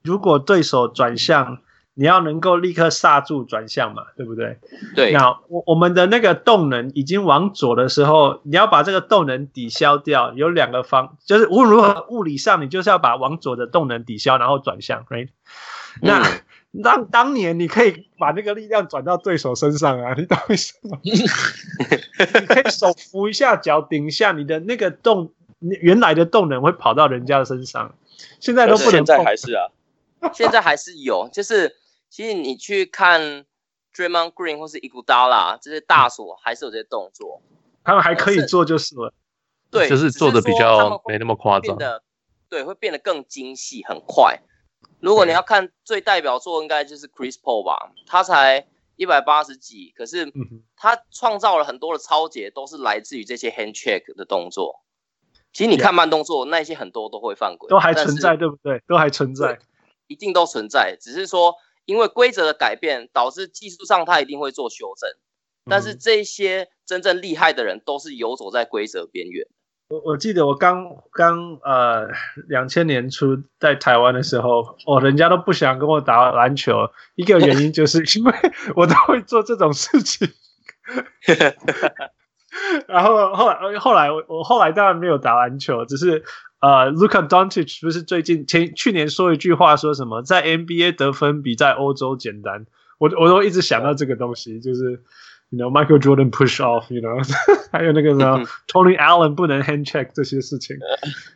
如果对手转向，你要能够立刻刹住转向嘛，对不对？对。那我我们的那个动能已经往左的时候，你要把这个动能抵消掉，有两个方，就是无论如何物理上你就是要把往左的动能抵消，然后转向，right？那。嗯当当年你可以把那个力量转到对手身上啊，你懂为什么？你可以 手扶一下，脚顶一下，你的那个动原来的动能会跑到人家的身上。现在都不能。现在还是啊，现在还是有，就是其实你去看 Draymond Green 或是 Iguodala 这些大锁，还是有这些动作，他们还可以做就是了。对，就是做的比较没那么夸张。对，会变得更精细，很快。如果你要看最代表作，应该就是 Chris Paul 吧，他才一百八十几，可是他创造了很多的超节，都是来自于这些 hand check 的动作。其实你看慢动作，那些很多都会犯规，都还存在，对不对？都还存在，一定都存在。只是说，因为规则的改变，导致技术上他一定会做修正。但是这些真正厉害的人，都是游走在规则边缘。我我记得我刚刚呃两千年初在台湾的时候，哦，人家都不想跟我打篮球，一个原因就是 因为我都会做这种事情。然后后来后来我我后来当然没有打篮球，只是呃，Luka Doncic 不是最近前去年说一句话，说什么在 NBA 得分比在欧洲简单，我我都一直想到这个东西，就是。You know Michael Jordan push off，you know，还有那个什么 Tony Allen 不能 hand check 这些事情。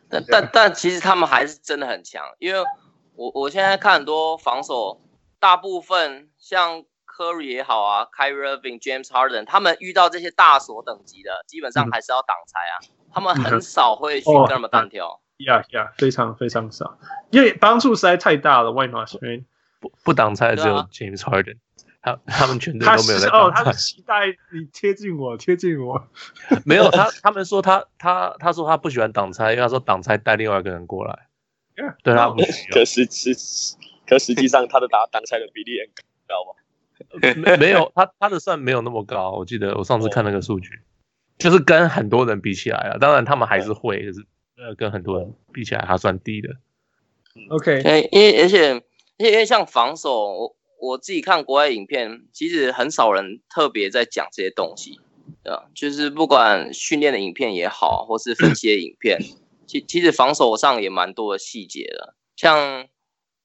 但但但其实他们还是真的很强，因为我我现在看很多防守，大部分像 Curry 也好啊，Kyrie Irving、James Harden，他们遇到这些大锁等级的，基本上还是要挡拆啊。他们很少会去跟他们单挑。Yeah, yeah，非常非常少，因为帮助实在太大了。Why not？不不挡拆只有 James Harden。他他们全队都没有在挡拆。他期待你贴近我，贴近我。没有他，他们说他他他说他不喜欢挡拆，因为他说挡拆带另外一个人过来。Yeah, 对他不喜欢。可是实可实际上他的打挡拆的比例很高吗？没 没有，他他的算没有那么高。我记得我上次看那个数据，就是跟很多人比起来啊，当然他们还是会，就是呃跟很多人比起来，他算低的。OK，因为而且而且因为像防守。我自己看国外影片，其实很少人特别在讲这些东西，对吧？就是不管训练的影片也好，或是分析的影片，其其实防守上也蛮多的细节的。像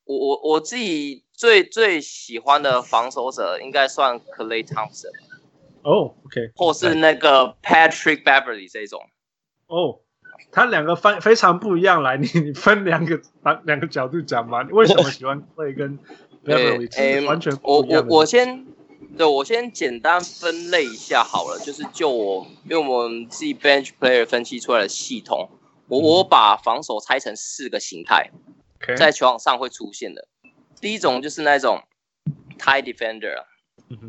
我我我自己最最喜欢的防守者，应该算 Clay Thompson。哦，OK，或是那个 Patrick Beverly 这种。哦，他两个分非常不一样，来，你你分两个两个角度讲嘛？你为什么喜欢 Klay 跟？对，哎，完全我我我先，对我先简单分类一下好了，就是就我用我们自己 bench player 分析出来的系统，我我把防守拆成四个形态，在球场上会出现的。第一种就是那种 tight defender，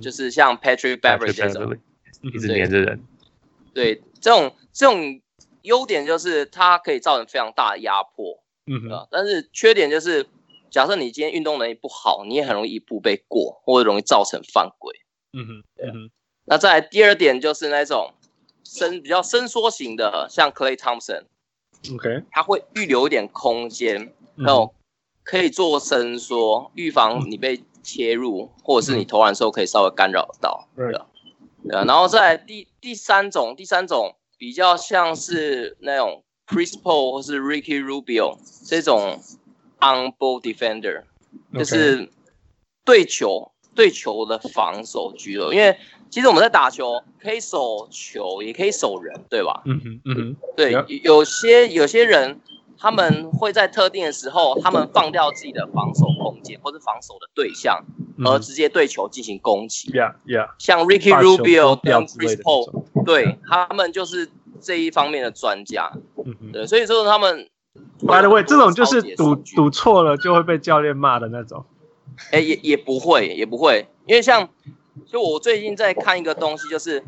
就是像 Patrick Beverley 这种，一直黏着人。对，这种这种优点就是它可以造成非常大的压迫，嗯哼，但是缺点就是。假设你今天运动能力不好，你也很容易一步被过，或者容易造成犯规。嗯哼，对。那再来第二点就是那种伸比较伸缩型的，像 Clay Thompson。OK，他会预留一点空间，然后可以做伸缩，预防你被切入，或者是你投篮的时候可以稍微干扰到。对啊。然后再来第第三种，第三种比较像是那种 Chris Paul 或是 Ricky Rubio 这种。On ball defender，就是对球对球的防守居多，因为其实我们在打球可以守球，也可以守人，对吧？嗯哼，嗯哼，对，有些有些人他们会在特定的时候，他们放掉自己的防守空间或者防守的对象，而直接对球进行攻击。Yeah, yeah。像 Ricky Rubio 跟 Chris Paul，对，他们就是这一方面的专家。嗯哼，对，所以说他们。By the way，这种就是赌赌错了就会被教练骂的那种。哎、欸，也也不会，也不会，因为像就我最近在看一个东西，就是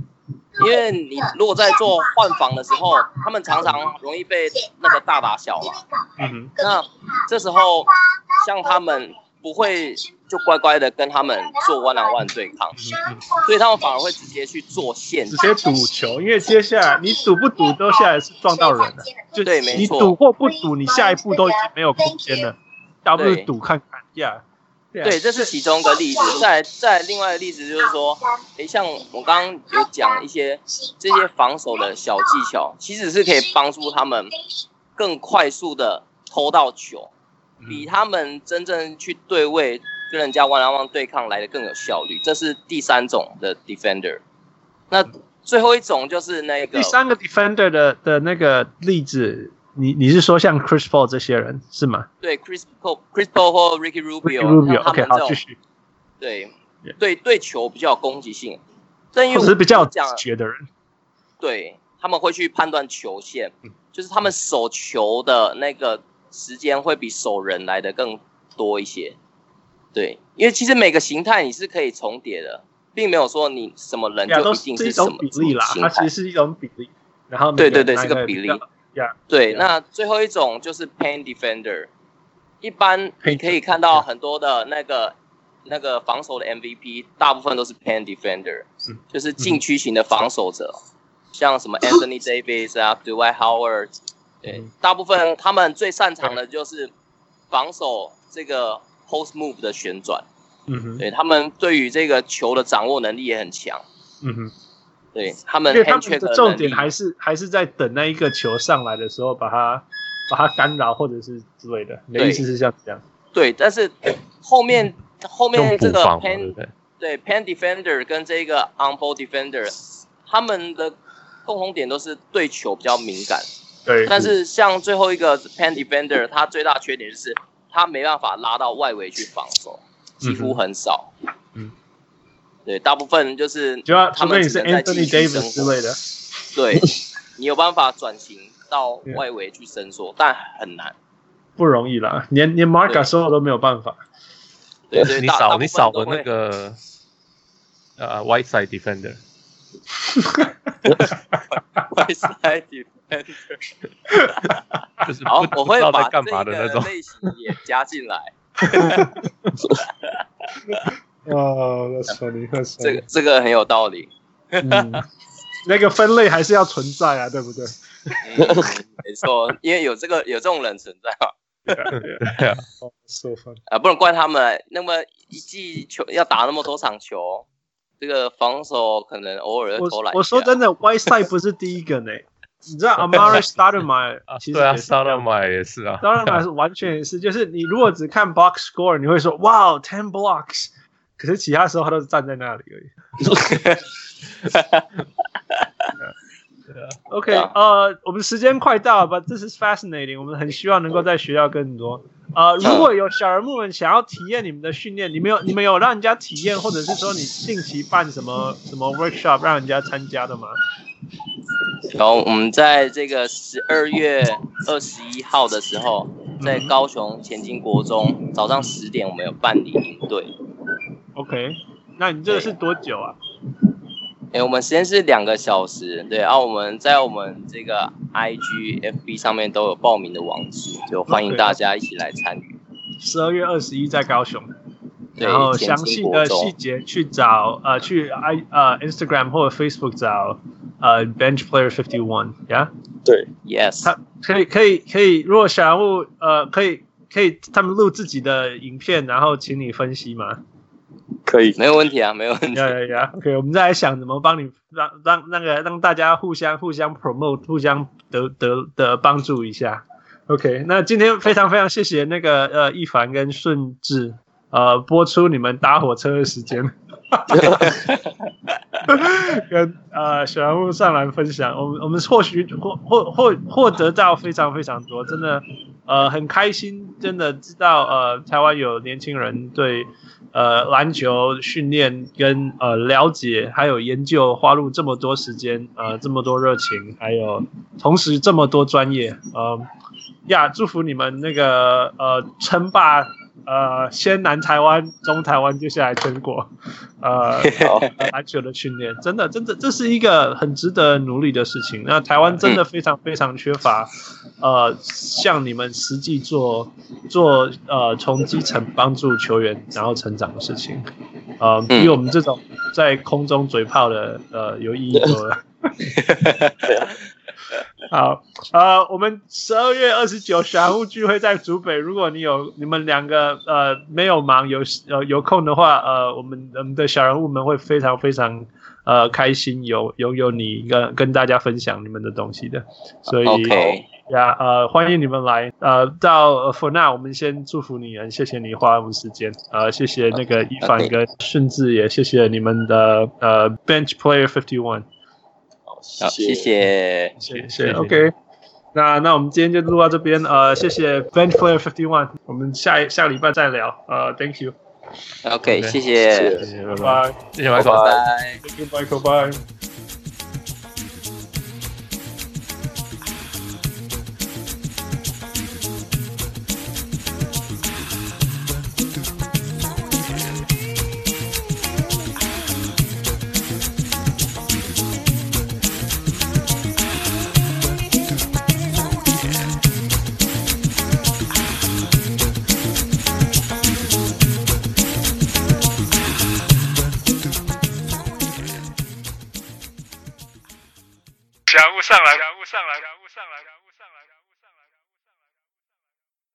因为你如果在做换防的时候，他们常常容易被那个大打小嘛。嗯哼。那这时候像他们不会。就乖乖的跟他们做 one on one 对抗，所以他们反而会直接去做线，直接赌球，因为接下来你赌不赌都下来是撞到人的，就对，没错。你赌或不赌，你下一步都已经没有空间了，倒不如赌看看呀。对，这是其中一个例子。再再另外一个例子就是说，诶，像我刚刚有讲一些这些防守的小技巧，其实是可以帮助他们更快速的偷到球，比他们真正去对位。跟人家 one on one 对抗来的更有效率，这是第三种的 defender。那最后一种就是那个第三个 defender 的的那个例子，你你是说像 Chris Paul 这些人是吗？对，Chris Paul、Chris Paul 或 Ricky Rubio，, Rubio 他们这种 okay, 好继续。对对对，球比较有攻击性，但因为是比较觉的人，对，他们会去判断球线，就是他们守球的那个时间会比守人来的更多一些。对，因为其实每个形态你是可以重叠的，并没有说你什么人就一定是什么比例啦，它其实是一种比例。然后对对对，是个比例。Yeah, 对，yeah. 那最后一种就是 paint defender，一般你可以看到很多的那个那个防守的 MVP，大部分都是 paint defender，是就是禁区型的防守者，嗯、像什么 Anthony Davis 啊，Dwight Howard，对、嗯，大部分他们最擅长的就是防守这个 post move 的旋转，嗯哼，对他们对于这个球的掌握能力也很强，嗯哼。对他们，因为他们的重点还是还是在等那一个球上来的时候，把它把它干扰或者是之类的。你的意思是像这样？对，但是后面后面这个 pen 对 pen defender 跟这个 on ball defender，他们的共同点都是对球比较敏感。对。但是像最后一个 pen defender，他最大缺点就是他没办法拉到外围去防守，几乎很少。嗯。嗯对，大部分就是他们只能在禁区生活。对，你有办法转型到外围去伸缩，但很难，不容易啦。连连 Marc Gasol 都没有办法。对对，你少你少的那个呃 White Side Defender。White Side Defender。好，我会把这个类型也加进来。哦，那说你那说，这个这个很有道理。嗯，那个分类还是要存在啊，对不对？嗯，没错，因为有这个有这种人存在嘛。啊，不能怪他们。那么一季球要打那么多场球，这个防守可能偶尔要投篮。我说真的，Whiteside 不是第一个呢。你知道 Amari Stoudemire 其实对啊，Stoudemire 也是啊。Stoudemire 是 完全也是，就是你如果只看 box score，你会说哇，ten blocks。可是其他时候他都是站在那里而已。OK，呃，我们时间快到了，But this is fascinating。我们很希望能够在学校更多。呃，如果有小人物们想要体验你们的训练，你们有你们有让人家体验，或者是说你定期办什么什么 workshop 让人家参加的吗？然后我们在这个十二月二十一号的时候，在高雄前进国中早上十点，我们有办理营队。OK，那你这个是多久啊？哎、欸，我们时间是两个小时，对，然后我们在我们这个 IG、FB 上面都有报名的网址，就欢迎大家一起来参与。十二月二十一在高雄，然后详细的细节去找呃去 I 呃 Instagram 或者 Facebook 找呃 Bench Player Fifty One，Yeah，对，Yes，他可以可以可以，如果小人物呃可以可以他们录自己的影片，然后请你分析吗？可以，没有问题啊，没有问题。呀呀呀，OK，我们再来想怎么帮你让让那个让大家互相互相 promote，互相得得得帮助一下。OK，那今天非常非常谢谢那个呃一凡跟顺治呃播出你们搭火车的时间，跟呃小人物上来分享，我们我们或许获获获获得到非常非常多，真的呃很开心，真的知道呃台湾有年轻人对。呃，篮球训练跟呃了解，还有研究，花入这么多时间，呃，这么多热情，还有同时这么多专业，呃，呀，祝福你们那个呃称霸。呃，先南台湾、中台湾，接下来全国，呃，篮球的训练，真的，真的，这是一个很值得努力的事情。那台湾真的非常非常缺乏，呃，像你们实际做做呃从基层帮助球员然后成长的事情，呃，比我们这种在空中嘴炮的呃有意义多了。好，呃，我们十二月二十九小人物聚会在竹北，如果你有你们两个呃没有忙有呃有空的话，呃，我们我们的小人物们会非常非常呃开心有有有你跟跟大家分享你们的东西的，所以呀.呃欢迎你们来，呃到 For now 我们先祝福你，谢谢你花我们时间，呃谢谢那个一凡跟顺治也谢谢你们的呃 Bench Player Fifty One。好，谢谢，谢谢，OK。那那我们今天就录到这边，呃，谢谢 Vent Flair Fifty One，我们下下个礼拜再聊，呃，Thank you。OK，谢谢，谢谢，拜拜，谢谢 Michael，拜拜，Thank you，Michael，拜。